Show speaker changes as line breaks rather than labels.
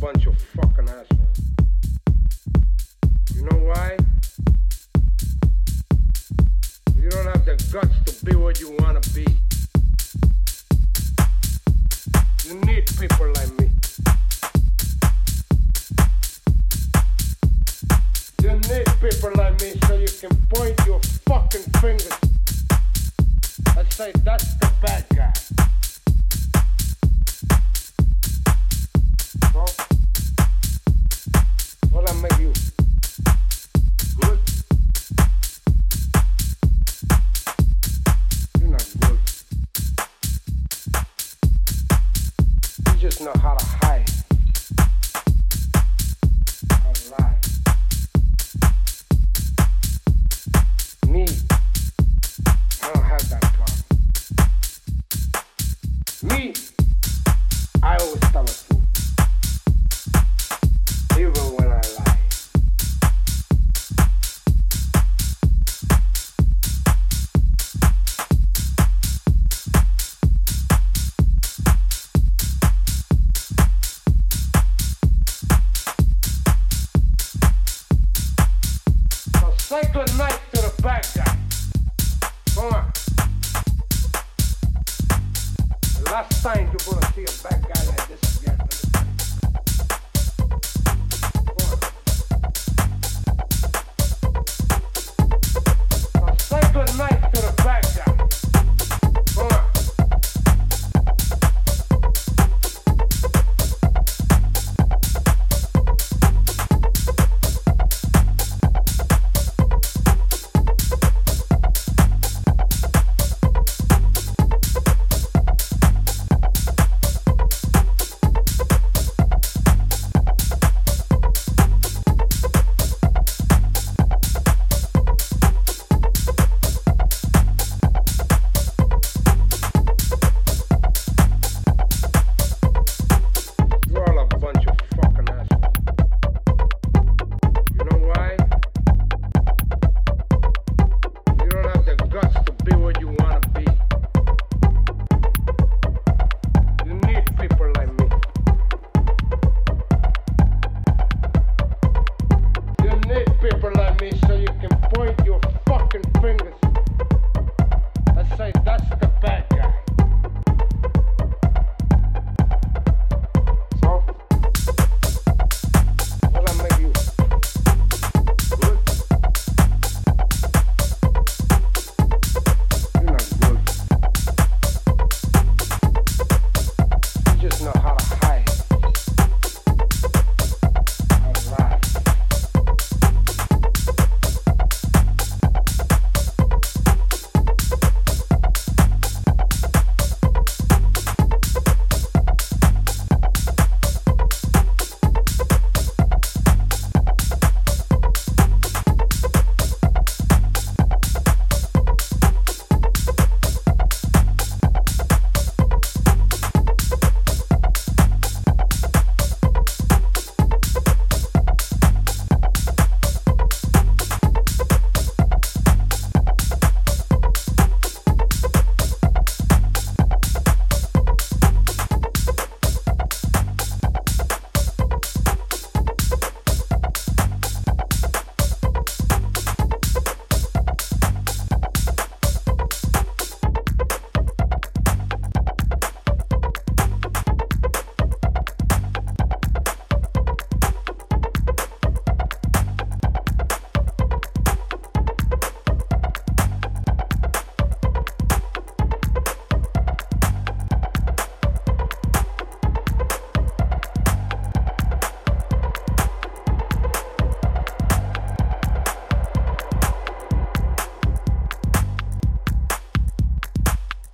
bunch of fucking assholes. You know why? You don't have the guts to be what you want to be. You need people like me. You need people like me so you can point your fucking fingers and say, that's the bad guy. Know how to say night to the guy. Come on. Last time you're gonna